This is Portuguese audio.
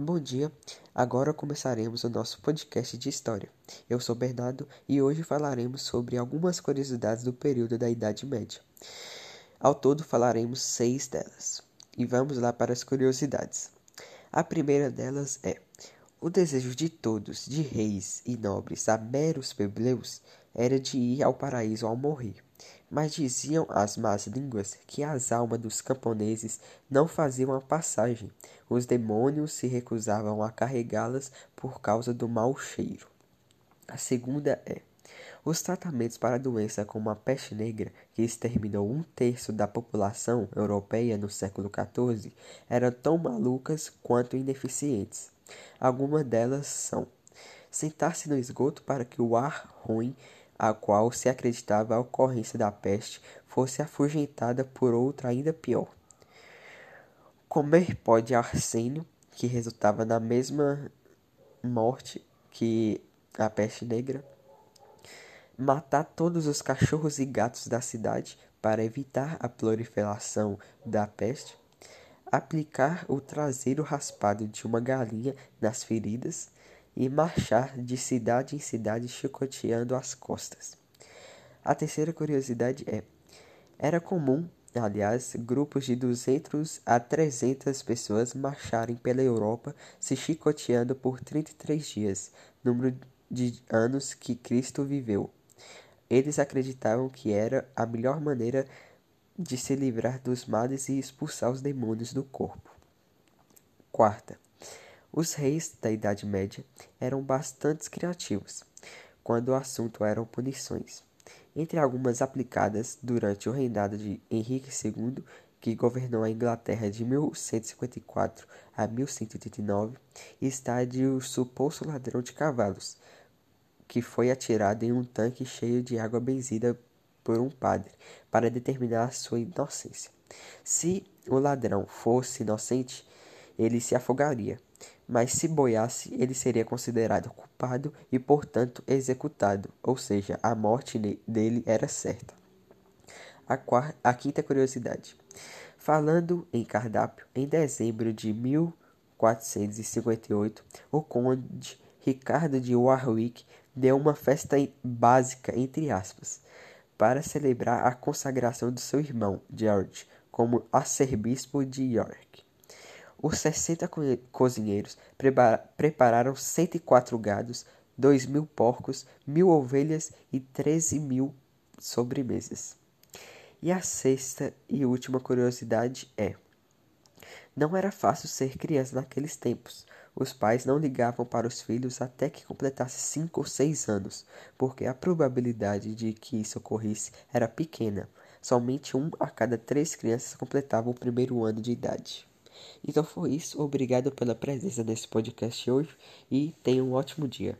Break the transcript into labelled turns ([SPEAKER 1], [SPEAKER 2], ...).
[SPEAKER 1] Bom dia, agora começaremos o nosso podcast de história. Eu sou Bernardo e hoje falaremos sobre algumas curiosidades do período da Idade Média. Ao todo falaremos seis delas. E vamos lá para as curiosidades. A primeira delas é: o desejo de todos, de reis e nobres a meros plebeus, era de ir ao paraíso ao morrer. Mas diziam as más línguas que as almas dos camponeses não faziam a passagem. Os demônios se recusavam a carregá-las por causa do mau cheiro. A segunda é: os tratamentos para a doença como a peste negra, que exterminou um terço da população europeia no século XIV, eram tão malucas quanto ineficientes. Algumas delas são sentar-se no esgoto para que o ar ruim, a qual se acreditava a ocorrência da peste, fosse afugentada por outra ainda pior. Comer pó de arsênio, que resultava na mesma morte que a peste negra. Matar todos os cachorros e gatos da cidade para evitar a proliferação da peste aplicar o traseiro raspado de uma galinha nas feridas e marchar de cidade em cidade chicoteando as costas. A terceira curiosidade é: era comum, aliás, grupos de 200 a 300 pessoas marcharem pela Europa se chicoteando por 33 dias, número de anos que Cristo viveu. Eles acreditavam que era a melhor maneira de se livrar dos males e expulsar os demônios do corpo. Quarta, os reis da Idade Média eram bastante criativos quando o assunto eram punições. Entre algumas aplicadas durante o reinado de Henrique II, que governou a Inglaterra de 1154 a 1189, está a de o suposto ladrão de cavalos, que foi atirado em um tanque cheio de água benzida por um padre para determinar sua inocência. Se o ladrão fosse inocente, ele se afogaria, mas se boiasse, ele seria considerado culpado e, portanto, executado, ou seja, a morte dele era certa. A, quarta, a quinta curiosidade. Falando em cardápio, em dezembro de 1458, o conde Ricardo de Warwick deu uma festa básica, entre aspas, para celebrar a consagração de seu irmão, George, como arcebispo de York. Os 60 cozinheiros prepararam 104 gados, 2 mil porcos, mil ovelhas e 13 mil sobremesas. E a sexta e última curiosidade é: não era fácil ser criança naqueles tempos. Os pais não ligavam para os filhos até que completasse cinco ou seis anos, porque a probabilidade de que isso ocorresse era pequena. Somente um a cada três crianças completava o primeiro ano de idade. Então foi isso. Obrigado pela presença nesse podcast hoje e tenha um ótimo dia.